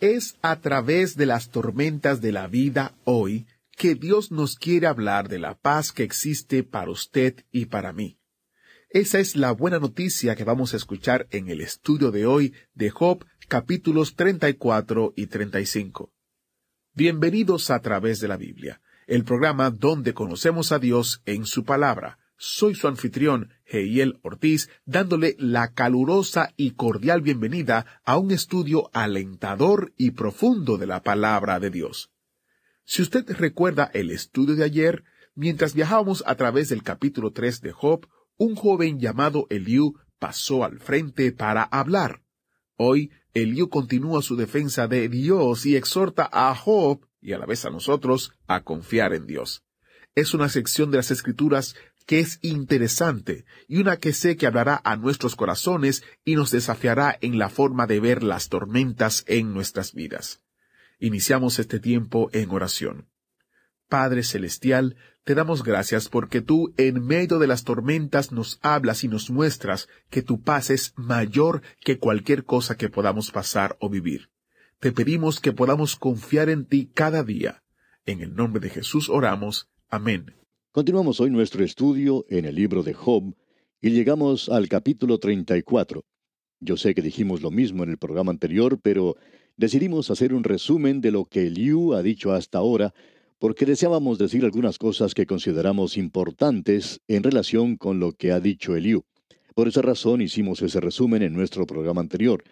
Es a través de las tormentas de la vida hoy que Dios nos quiere hablar de la paz que existe para usted y para mí. Esa es la buena noticia que vamos a escuchar en el estudio de hoy de Job capítulos 34 y 35. Bienvenidos a través de la Biblia, el programa donde conocemos a Dios en su palabra. Soy su anfitrión, Heiel Ortiz, dándole la calurosa y cordial bienvenida a un estudio alentador y profundo de la palabra de Dios. Si usted recuerda el estudio de ayer, mientras viajábamos a través del capítulo 3 de Job, un joven llamado Eliú pasó al frente para hablar. Hoy, Eliú continúa su defensa de Dios y exhorta a Job, y a la vez a nosotros, a confiar en Dios. Es una sección de las Escrituras que es interesante y una que sé que hablará a nuestros corazones y nos desafiará en la forma de ver las tormentas en nuestras vidas. Iniciamos este tiempo en oración. Padre Celestial, te damos gracias porque tú en medio de las tormentas nos hablas y nos muestras que tu paz es mayor que cualquier cosa que podamos pasar o vivir. Te pedimos que podamos confiar en ti cada día. En el nombre de Jesús oramos. Amén. Continuamos hoy nuestro estudio en el libro de Job y llegamos al capítulo 34. Yo sé que dijimos lo mismo en el programa anterior, pero decidimos hacer un resumen de lo que Liu ha dicho hasta ahora, porque deseábamos decir algunas cosas que consideramos importantes en relación con lo que ha dicho Eliú. Por esa razón hicimos ese resumen en nuestro programa anterior.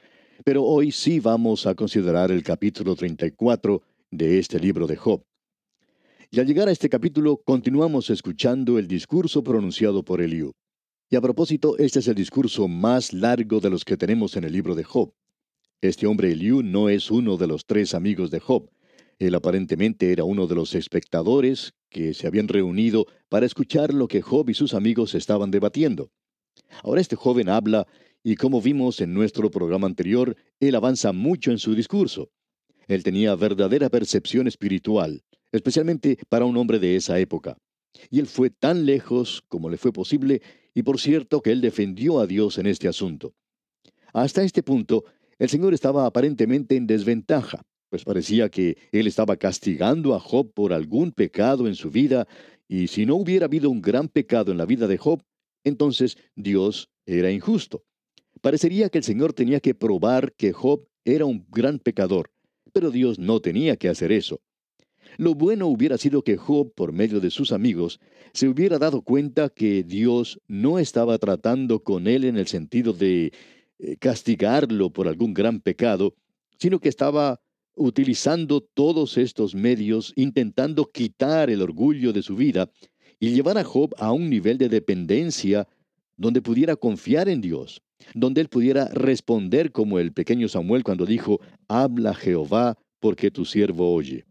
Pero hoy sí vamos a considerar el capítulo 34 de este libro de Job. Y al llegar a este capítulo continuamos escuchando el discurso pronunciado por Eliú. Y a propósito, este es el discurso más largo de los que tenemos en el libro de Job. Este hombre Eliú no es uno de los tres amigos de Job. Él aparentemente era uno de los espectadores que se habían reunido para escuchar lo que Job y sus amigos estaban debatiendo. Ahora este joven habla y como vimos en nuestro programa anterior, él avanza mucho en su discurso. Él tenía verdadera percepción espiritual, especialmente para un hombre de esa época. Y él fue tan lejos como le fue posible, y por cierto que él defendió a Dios en este asunto. Hasta este punto, el Señor estaba aparentemente en desventaja, pues parecía que Él estaba castigando a Job por algún pecado en su vida, y si no hubiera habido un gran pecado en la vida de Job, entonces Dios era injusto. Parecería que el Señor tenía que probar que Job era un gran pecador, pero Dios no tenía que hacer eso. Lo bueno hubiera sido que Job, por medio de sus amigos, se hubiera dado cuenta que Dios no estaba tratando con él en el sentido de eh, castigarlo por algún gran pecado, sino que estaba utilizando todos estos medios intentando quitar el orgullo de su vida y llevar a Job a un nivel de dependencia donde pudiera confiar en Dios, donde él pudiera responder como el pequeño Samuel cuando dijo, habla Jehová porque tu siervo oye.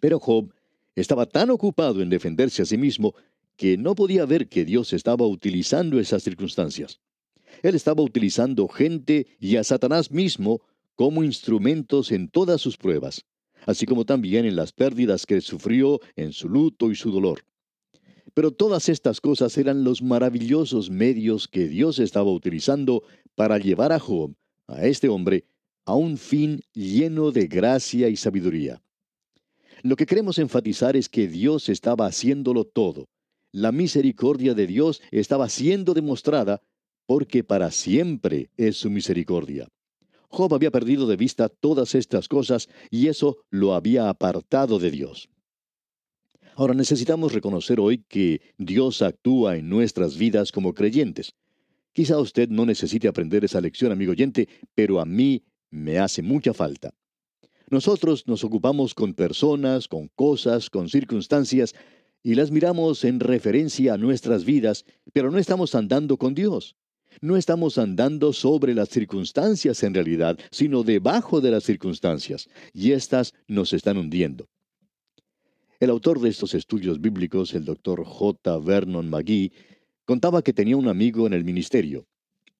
Pero Job estaba tan ocupado en defenderse a sí mismo que no podía ver que Dios estaba utilizando esas circunstancias. Él estaba utilizando gente y a Satanás mismo como instrumentos en todas sus pruebas, así como también en las pérdidas que sufrió en su luto y su dolor. Pero todas estas cosas eran los maravillosos medios que Dios estaba utilizando para llevar a Job, a este hombre, a un fin lleno de gracia y sabiduría. Lo que queremos enfatizar es que Dios estaba haciéndolo todo. La misericordia de Dios estaba siendo demostrada porque para siempre es su misericordia. Job había perdido de vista todas estas cosas y eso lo había apartado de Dios. Ahora necesitamos reconocer hoy que Dios actúa en nuestras vidas como creyentes. Quizá usted no necesite aprender esa lección, amigo oyente, pero a mí me hace mucha falta. Nosotros nos ocupamos con personas, con cosas, con circunstancias, y las miramos en referencia a nuestras vidas, pero no estamos andando con Dios. No estamos andando sobre las circunstancias en realidad, sino debajo de las circunstancias, y éstas nos están hundiendo. El autor de estos estudios bíblicos, el doctor J. Vernon McGee, contaba que tenía un amigo en el ministerio.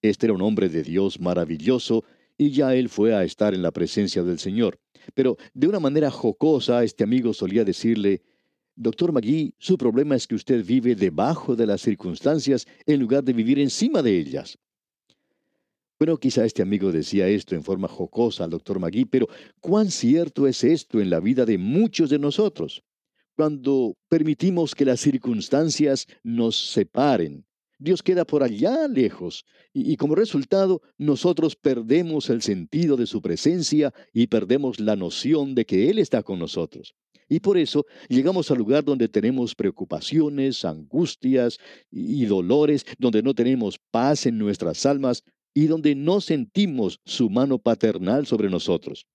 Este era un hombre de Dios maravilloso y ya él fue a estar en la presencia del Señor. Pero de una manera jocosa, este amigo solía decirle, Doctor Magui, su problema es que usted vive debajo de las circunstancias en lugar de vivir encima de ellas. Bueno, quizá este amigo decía esto en forma jocosa al doctor Magui, pero ¿cuán cierto es esto en la vida de muchos de nosotros? Cuando permitimos que las circunstancias nos separen, Dios queda por allá lejos y, como resultado nosotros perdemos el sentido de su presencia y perdemos la noción de que Él está con nosotros. Y por eso llegamos al lugar donde tenemos preocupaciones, angustias y dolores, donde no tenemos paz en nuestras almas y donde no sentimos su mano paternal sobre nosotros.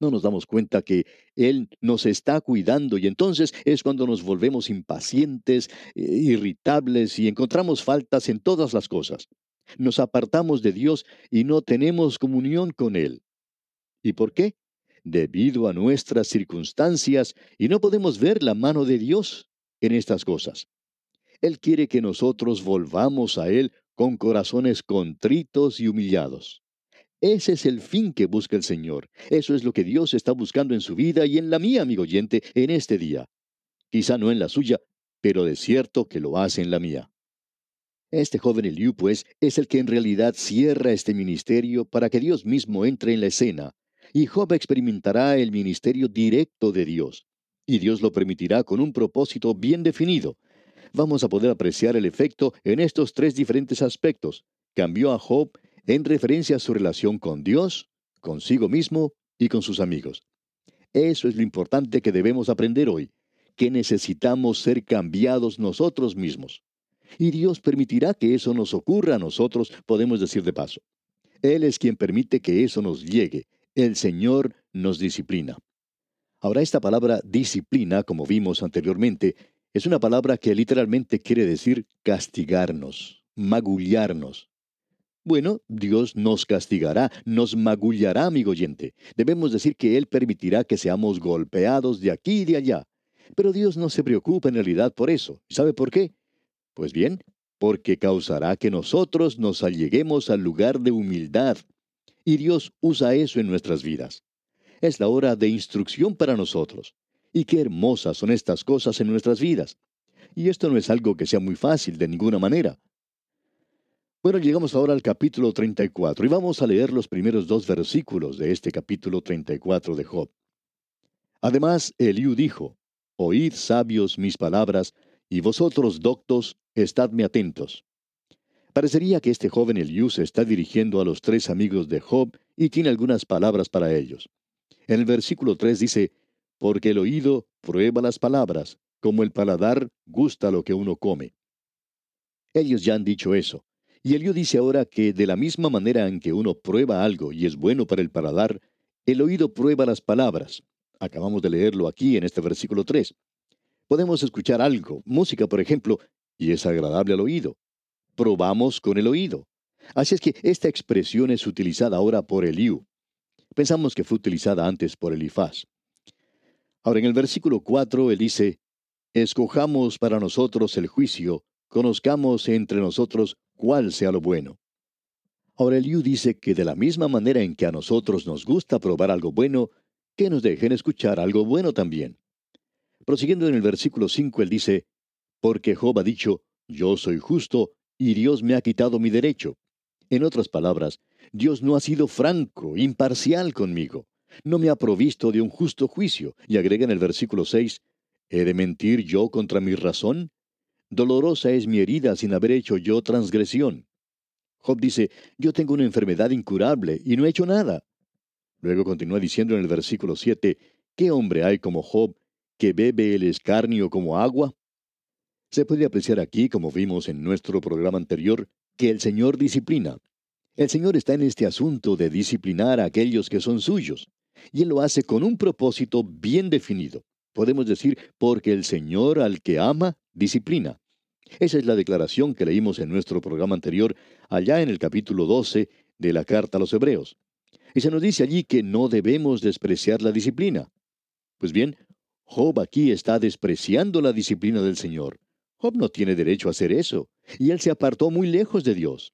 No nos damos cuenta que Él nos está cuidando y entonces es cuando nos volvemos impacientes, eh, irritables y encontramos faltas en todas las cosas. Nos apartamos de Dios y no tenemos comunión con Él. ¿Y por qué? Debido a nuestras circunstancias y no podemos ver la mano de Dios en estas cosas. Él quiere que nosotros volvamos a Él con corazones contritos y humillados. Ese es el fin que busca el Señor. Eso es lo que Dios está buscando en su vida y en la mía, amigo oyente, en este día. Quizá no en la suya, pero de cierto que lo hace en la mía. Este joven Eliú, pues, es el que en realidad cierra este ministerio para que Dios mismo entre en la escena, y Job experimentará el ministerio directo de Dios, y Dios lo permitirá con un propósito bien definido. Vamos a poder apreciar el efecto en estos tres diferentes aspectos. Cambió a Job en referencia a su relación con Dios, consigo mismo y con sus amigos. Eso es lo importante que debemos aprender hoy, que necesitamos ser cambiados nosotros mismos. Y Dios permitirá que eso nos ocurra a nosotros, podemos decir de paso. Él es quien permite que eso nos llegue. El Señor nos disciplina. Ahora esta palabra disciplina, como vimos anteriormente, es una palabra que literalmente quiere decir castigarnos, magullarnos. Bueno, Dios nos castigará, nos magullará, amigo oyente. Debemos decir que Él permitirá que seamos golpeados de aquí y de allá. Pero Dios no se preocupa en realidad por eso. ¿Sabe por qué? Pues bien, porque causará que nosotros nos alleguemos al lugar de humildad. Y Dios usa eso en nuestras vidas. Es la hora de instrucción para nosotros. Y qué hermosas son estas cosas en nuestras vidas. Y esto no es algo que sea muy fácil de ninguna manera. Bueno, llegamos ahora al capítulo 34 y vamos a leer los primeros dos versículos de este capítulo 34 de Job. Además, Eliú dijo, Oíd sabios mis palabras, y vosotros doctos, estadme atentos. Parecería que este joven Eliú se está dirigiendo a los tres amigos de Job y tiene algunas palabras para ellos. En el versículo 3 dice, Porque el oído prueba las palabras, como el paladar gusta lo que uno come. Ellos ya han dicho eso. Y Elío dice ahora que de la misma manera en que uno prueba algo y es bueno para el paladar, el oído prueba las palabras. Acabamos de leerlo aquí en este versículo 3. Podemos escuchar algo, música por ejemplo, y es agradable al oído. Probamos con el oído. Así es que esta expresión es utilizada ahora por Eliú. Pensamos que fue utilizada antes por Elifaz. Ahora en el versículo 4 él dice, Escojamos para nosotros el juicio, conozcamos entre nosotros cuál sea lo bueno. Aureliu dice que de la misma manera en que a nosotros nos gusta probar algo bueno, que nos dejen escuchar algo bueno también. Prosiguiendo en el versículo 5, él dice, Porque Job ha dicho, Yo soy justo, y Dios me ha quitado mi derecho. En otras palabras, Dios no ha sido franco, imparcial conmigo. No me ha provisto de un justo juicio. Y agrega en el versículo 6, ¿He de mentir yo contra mi razón? Dolorosa es mi herida sin haber hecho yo transgresión. Job dice, yo tengo una enfermedad incurable y no he hecho nada. Luego continúa diciendo en el versículo 7, ¿qué hombre hay como Job que bebe el escarnio como agua? Se puede apreciar aquí, como vimos en nuestro programa anterior, que el Señor disciplina. El Señor está en este asunto de disciplinar a aquellos que son suyos, y Él lo hace con un propósito bien definido. Podemos decir, porque el Señor al que ama, disciplina. Esa es la declaración que leímos en nuestro programa anterior, allá en el capítulo 12 de la carta a los Hebreos. Y se nos dice allí que no debemos despreciar la disciplina. Pues bien, Job aquí está despreciando la disciplina del Señor. Job no tiene derecho a hacer eso, y él se apartó muy lejos de Dios.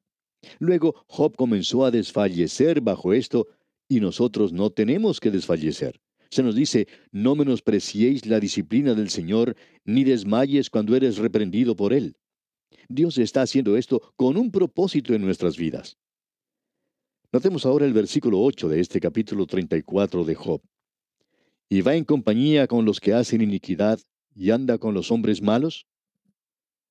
Luego Job comenzó a desfallecer bajo esto, y nosotros no tenemos que desfallecer. Se nos dice, no menospreciéis la disciplina del Señor, ni desmayes cuando eres reprendido por Él. Dios está haciendo esto con un propósito en nuestras vidas. Notemos ahora el versículo 8 de este capítulo 34 de Job. ¿Y va en compañía con los que hacen iniquidad y anda con los hombres malos?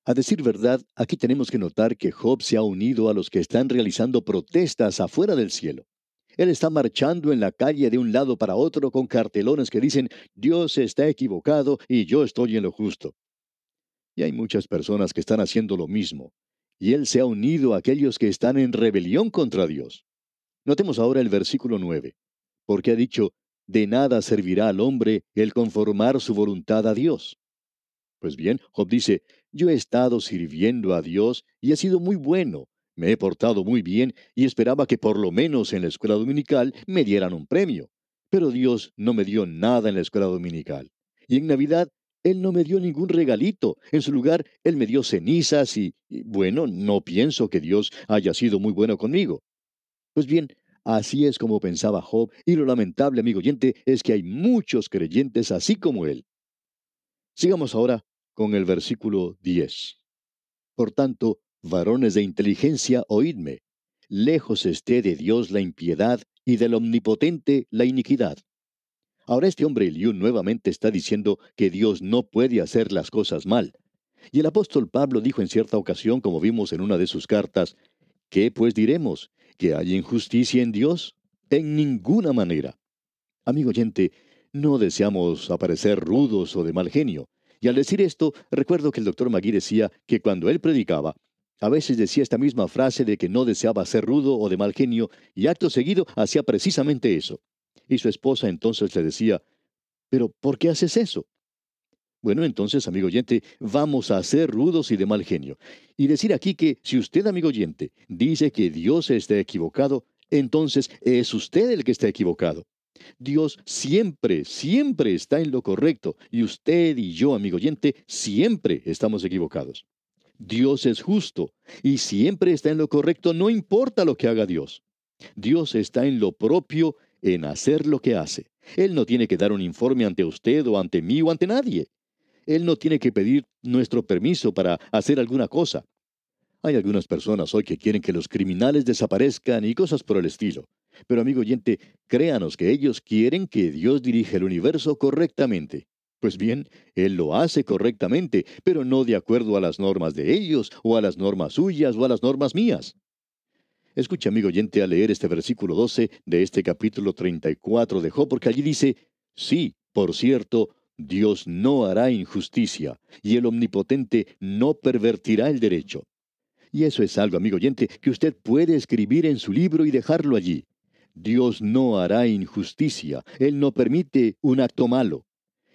A decir verdad, aquí tenemos que notar que Job se ha unido a los que están realizando protestas afuera del cielo. Él está marchando en la calle de un lado para otro con cartelones que dicen, Dios está equivocado y yo estoy en lo justo. Y hay muchas personas que están haciendo lo mismo. Y Él se ha unido a aquellos que están en rebelión contra Dios. Notemos ahora el versículo 9, porque ha dicho, de nada servirá al hombre el conformar su voluntad a Dios. Pues bien, Job dice, yo he estado sirviendo a Dios y he sido muy bueno, me he portado muy bien y esperaba que por lo menos en la escuela dominical me dieran un premio. Pero Dios no me dio nada en la escuela dominical. Y en Navidad Él no me dio ningún regalito. En su lugar, Él me dio cenizas y, bueno, no pienso que Dios haya sido muy bueno conmigo. Pues bien, así es como pensaba Job, y lo lamentable, amigo oyente, es que hay muchos creyentes así como él. Sigamos ahora con el versículo 10. Por tanto, Varones de inteligencia, oídme. Lejos esté de Dios la impiedad y del omnipotente la iniquidad. Ahora este hombre Eliú nuevamente está diciendo que Dios no puede hacer las cosas mal. Y el apóstol Pablo dijo en cierta ocasión, como vimos en una de sus cartas, ¿qué pues diremos? ¿Que hay injusticia en Dios? En ninguna manera. Amigo oyente, no deseamos aparecer rudos o de mal genio. Y al decir esto, recuerdo que el doctor Magui decía que cuando él predicaba, a veces decía esta misma frase de que no deseaba ser rudo o de mal genio, y acto seguido hacía precisamente eso. Y su esposa entonces le decía, ¿pero por qué haces eso? Bueno, entonces, amigo oyente, vamos a ser rudos y de mal genio. Y decir aquí que si usted, amigo oyente, dice que Dios está equivocado, entonces es usted el que está equivocado. Dios siempre, siempre está en lo correcto, y usted y yo, amigo oyente, siempre estamos equivocados. Dios es justo y siempre está en lo correcto, no importa lo que haga Dios. Dios está en lo propio, en hacer lo que hace. Él no tiene que dar un informe ante usted o ante mí o ante nadie. Él no tiene que pedir nuestro permiso para hacer alguna cosa. Hay algunas personas hoy que quieren que los criminales desaparezcan y cosas por el estilo. Pero amigo oyente, créanos que ellos quieren que Dios dirija el universo correctamente. Pues bien, Él lo hace correctamente, pero no de acuerdo a las normas de ellos, o a las normas suyas, o a las normas mías. Escucha, amigo oyente, a leer este versículo 12 de este capítulo 34 de Job, porque allí dice, sí, por cierto, Dios no hará injusticia, y el Omnipotente no pervertirá el derecho. Y eso es algo, amigo oyente, que usted puede escribir en su libro y dejarlo allí. Dios no hará injusticia, Él no permite un acto malo.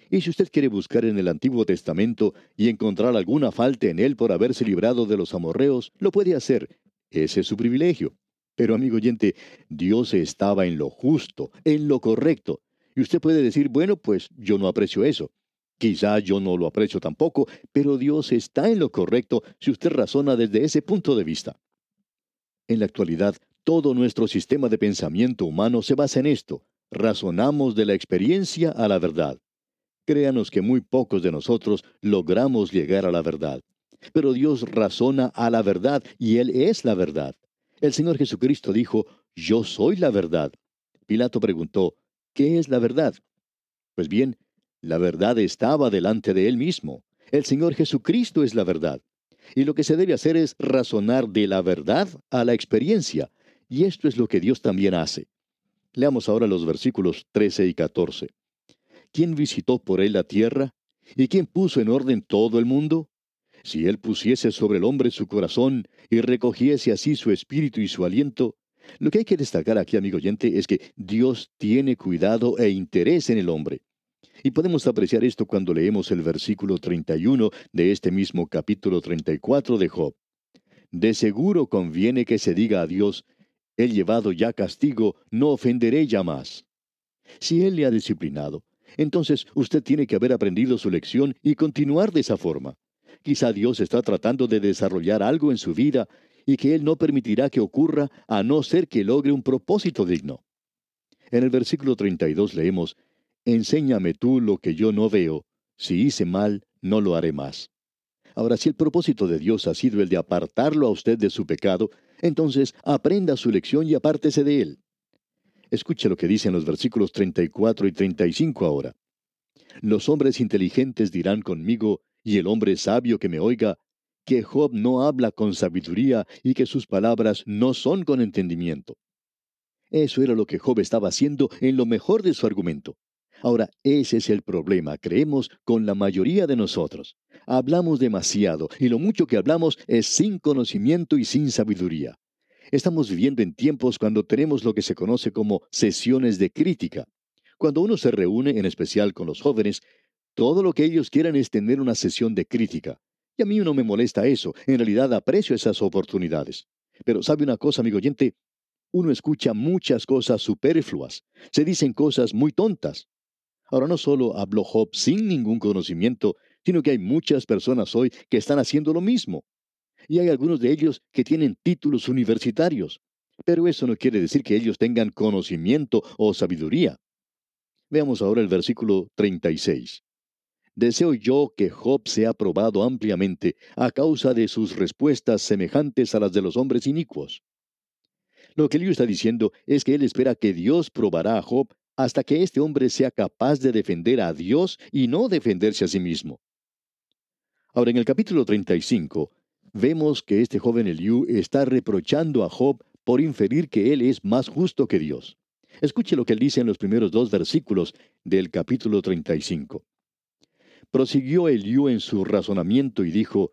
Y si usted quiere buscar en el Antiguo Testamento y encontrar alguna falta en él por haberse librado de los amorreos, lo puede hacer. Ese es su privilegio. Pero amigo oyente, Dios estaba en lo justo, en lo correcto. Y usted puede decir, bueno, pues yo no aprecio eso. Quizá yo no lo aprecio tampoco, pero Dios está en lo correcto si usted razona desde ese punto de vista. En la actualidad, todo nuestro sistema de pensamiento humano se basa en esto. Razonamos de la experiencia a la verdad. Créanos que muy pocos de nosotros logramos llegar a la verdad. Pero Dios razona a la verdad y Él es la verdad. El Señor Jesucristo dijo, Yo soy la verdad. Pilato preguntó, ¿qué es la verdad? Pues bien, la verdad estaba delante de Él mismo. El Señor Jesucristo es la verdad. Y lo que se debe hacer es razonar de la verdad a la experiencia. Y esto es lo que Dios también hace. Leamos ahora los versículos 13 y 14. ¿Quién visitó por él la tierra? ¿Y quién puso en orden todo el mundo? Si él pusiese sobre el hombre su corazón y recogiese así su espíritu y su aliento, lo que hay que destacar aquí, amigo oyente, es que Dios tiene cuidado e interés en el hombre. Y podemos apreciar esto cuando leemos el versículo 31 de este mismo capítulo 34 de Job. De seguro conviene que se diga a Dios, he llevado ya castigo, no ofenderé ya más. Si Él le ha disciplinado, entonces usted tiene que haber aprendido su lección y continuar de esa forma. Quizá Dios está tratando de desarrollar algo en su vida y que Él no permitirá que ocurra a no ser que logre un propósito digno. En el versículo 32 leemos, Enséñame tú lo que yo no veo, si hice mal, no lo haré más. Ahora, si el propósito de Dios ha sido el de apartarlo a usted de su pecado, entonces aprenda su lección y apártese de él. Escuche lo que dicen los versículos 34 y 35 ahora. Los hombres inteligentes dirán conmigo, y el hombre sabio que me oiga, que Job no habla con sabiduría y que sus palabras no son con entendimiento. Eso era lo que Job estaba haciendo en lo mejor de su argumento. Ahora, ese es el problema, creemos, con la mayoría de nosotros. Hablamos demasiado y lo mucho que hablamos es sin conocimiento y sin sabiduría. Estamos viviendo en tiempos cuando tenemos lo que se conoce como sesiones de crítica. Cuando uno se reúne, en especial con los jóvenes, todo lo que ellos quieran es tener una sesión de crítica. Y a mí no me molesta eso, en realidad aprecio esas oportunidades. Pero sabe una cosa, amigo oyente, uno escucha muchas cosas superfluas, se dicen cosas muy tontas. Ahora no solo habló Job sin ningún conocimiento, sino que hay muchas personas hoy que están haciendo lo mismo. Y hay algunos de ellos que tienen títulos universitarios. Pero eso no quiere decir que ellos tengan conocimiento o sabiduría. Veamos ahora el versículo 36. Deseo yo que Job sea probado ampliamente a causa de sus respuestas semejantes a las de los hombres inicuos. Lo que Elío está diciendo es que él espera que Dios probará a Job hasta que este hombre sea capaz de defender a Dios y no defenderse a sí mismo. Ahora, en el capítulo 35, vemos que este joven Eliú está reprochando a Job por inferir que él es más justo que Dios. Escuche lo que él dice en los primeros dos versículos del capítulo 35. Prosiguió Eliú en su razonamiento y dijo,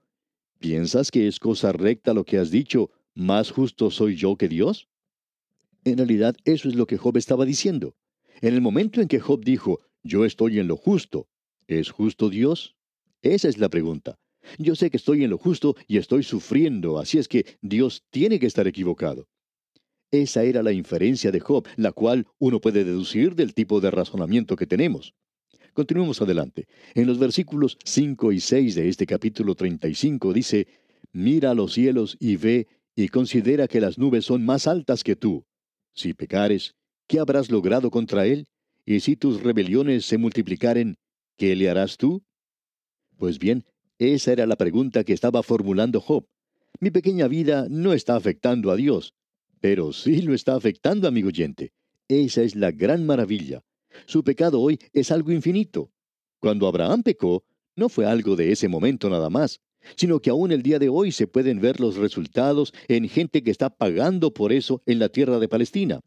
¿Piensas que es cosa recta lo que has dicho, más justo soy yo que Dios? En realidad eso es lo que Job estaba diciendo. En el momento en que Job dijo, yo estoy en lo justo, ¿es justo Dios? Esa es la pregunta. Yo sé que estoy en lo justo y estoy sufriendo, así es que Dios tiene que estar equivocado. Esa era la inferencia de Job, la cual uno puede deducir del tipo de razonamiento que tenemos. Continuemos adelante. En los versículos 5 y 6 de este capítulo 35 dice, Mira los cielos y ve y considera que las nubes son más altas que tú. Si pecares, ¿qué habrás logrado contra él? Y si tus rebeliones se multiplicaren, ¿qué le harás tú? Pues bien, esa era la pregunta que estaba formulando Job. Mi pequeña vida no está afectando a Dios, pero sí lo está afectando, amigo oyente. Esa es la gran maravilla. Su pecado hoy es algo infinito. Cuando Abraham pecó, no fue algo de ese momento nada más, sino que aún el día de hoy se pueden ver los resultados en gente que está pagando por eso en la tierra de Palestina.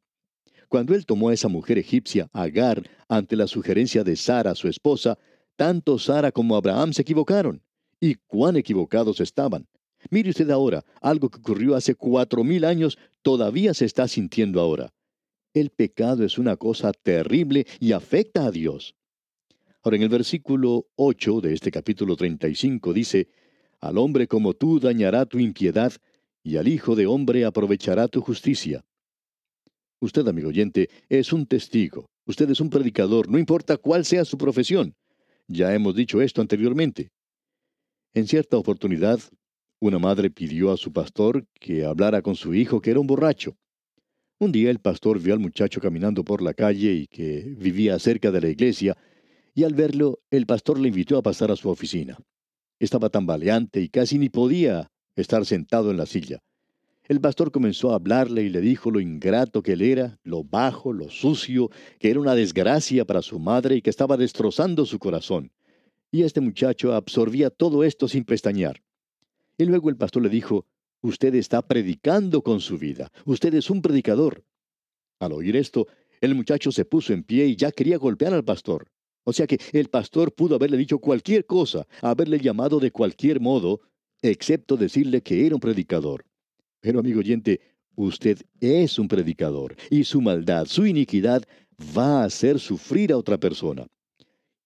Cuando él tomó a esa mujer egipcia, Agar, ante la sugerencia de Sara, su esposa, tanto Sara como Abraham se equivocaron. Y cuán equivocados estaban. Mire usted ahora, algo que ocurrió hace cuatro mil años todavía se está sintiendo ahora. El pecado es una cosa terrible y afecta a Dios. Ahora en el versículo 8 de este capítulo 35 dice, Al hombre como tú dañará tu impiedad, y al Hijo de hombre aprovechará tu justicia. Usted, amigo oyente, es un testigo. Usted es un predicador, no importa cuál sea su profesión. Ya hemos dicho esto anteriormente. En cierta oportunidad, una madre pidió a su pastor que hablara con su hijo que era un borracho. Un día el pastor vio al muchacho caminando por la calle y que vivía cerca de la iglesia, y al verlo, el pastor le invitó a pasar a su oficina. Estaba tambaleante y casi ni podía estar sentado en la silla. El pastor comenzó a hablarle y le dijo lo ingrato que él era, lo bajo, lo sucio, que era una desgracia para su madre y que estaba destrozando su corazón. Y este muchacho absorbía todo esto sin pestañear. Y luego el pastor le dijo, Usted está predicando con su vida. Usted es un predicador. Al oír esto, el muchacho se puso en pie y ya quería golpear al pastor. O sea que el pastor pudo haberle dicho cualquier cosa, haberle llamado de cualquier modo, excepto decirle que era un predicador. Pero amigo oyente, usted es un predicador y su maldad, su iniquidad va a hacer sufrir a otra persona.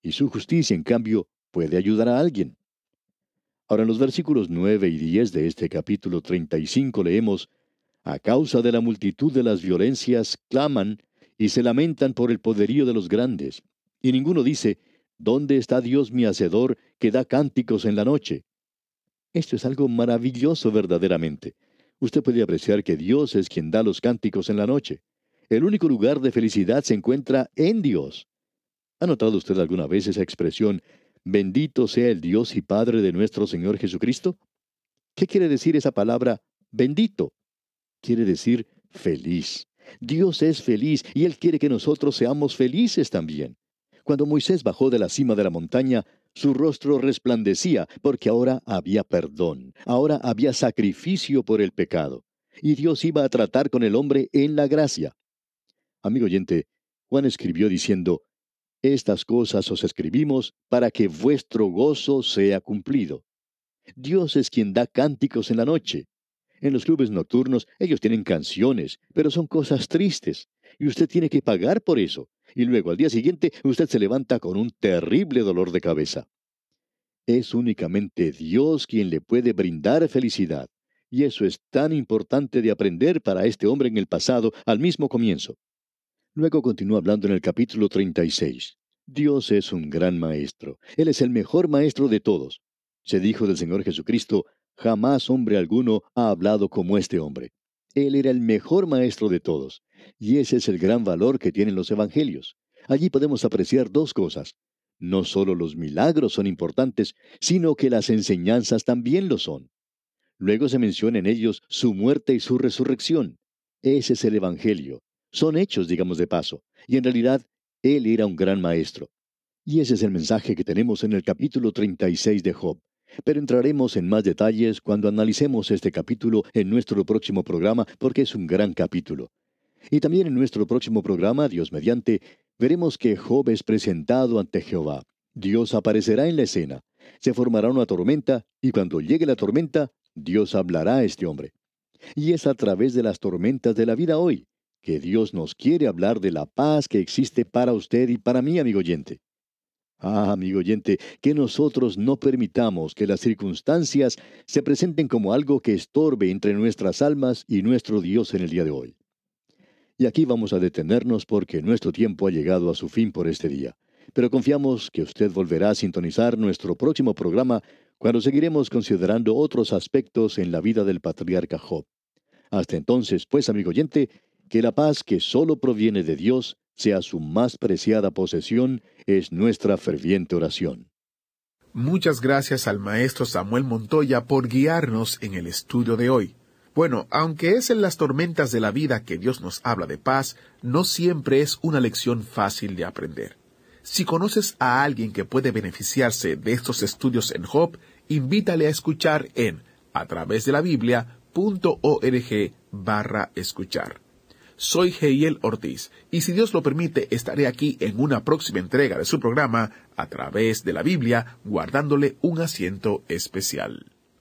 y su justicia, en cambio, puede ayudar a alguien. Ahora, en los versículos 9 y 10 de este capítulo 35 leemos, A causa de la multitud de las violencias, claman y se lamentan por el poderío de los grandes. Y ninguno dice, ¿Dónde está Dios mi Hacedor que da cánticos en la noche? Esto es algo maravilloso verdaderamente. Usted puede apreciar que Dios es quien da los cánticos en la noche. El único lugar de felicidad se encuentra en Dios. ¿Ha notado usted alguna vez esa expresión, bendito sea el Dios y Padre de nuestro Señor Jesucristo? ¿Qué quiere decir esa palabra bendito? Quiere decir feliz. Dios es feliz y Él quiere que nosotros seamos felices también. Cuando Moisés bajó de la cima de la montaña, su rostro resplandecía porque ahora había perdón, ahora había sacrificio por el pecado, y Dios iba a tratar con el hombre en la gracia. Amigo oyente, Juan escribió diciendo, estas cosas os escribimos para que vuestro gozo sea cumplido. Dios es quien da cánticos en la noche. En los clubes nocturnos ellos tienen canciones, pero son cosas tristes, y usted tiene que pagar por eso. Y luego al día siguiente usted se levanta con un terrible dolor de cabeza. Es únicamente Dios quien le puede brindar felicidad. Y eso es tan importante de aprender para este hombre en el pasado, al mismo comienzo. Luego continúa hablando en el capítulo 36. Dios es un gran maestro. Él es el mejor maestro de todos. Se dijo del Señor Jesucristo, jamás hombre alguno ha hablado como este hombre. Él era el mejor maestro de todos. Y ese es el gran valor que tienen los evangelios. Allí podemos apreciar dos cosas. No solo los milagros son importantes, sino que las enseñanzas también lo son. Luego se menciona en ellos su muerte y su resurrección. Ese es el Evangelio. Son hechos, digamos de paso, y en realidad él era un gran maestro. Y ese es el mensaje que tenemos en el capítulo 36 de Job. Pero entraremos en más detalles cuando analicemos este capítulo en nuestro próximo programa, porque es un gran capítulo. Y también en nuestro próximo programa, Dios mediante, veremos que Job es presentado ante Jehová. Dios aparecerá en la escena. Se formará una tormenta, y cuando llegue la tormenta, Dios hablará a este hombre. Y es a través de las tormentas de la vida hoy que Dios nos quiere hablar de la paz que existe para usted y para mí, amigo oyente. Ah, amigo oyente, que nosotros no permitamos que las circunstancias se presenten como algo que estorbe entre nuestras almas y nuestro Dios en el día de hoy. Y aquí vamos a detenernos porque nuestro tiempo ha llegado a su fin por este día. Pero confiamos que usted volverá a sintonizar nuestro próximo programa cuando seguiremos considerando otros aspectos en la vida del patriarca Job. Hasta entonces, pues, amigo oyente, que la paz que solo proviene de Dios sea su más preciada posesión es nuestra ferviente oración. Muchas gracias al maestro Samuel Montoya por guiarnos en el estudio de hoy. Bueno, aunque es en las tormentas de la vida que Dios nos habla de paz, no siempre es una lección fácil de aprender. Si conoces a alguien que puede beneficiarse de estos estudios en Job, invítale a escuchar en a través de la Biblia.org barra escuchar. Soy Heiel Ortiz y si Dios lo permite estaré aquí en una próxima entrega de su programa a través de la Biblia guardándole un asiento especial.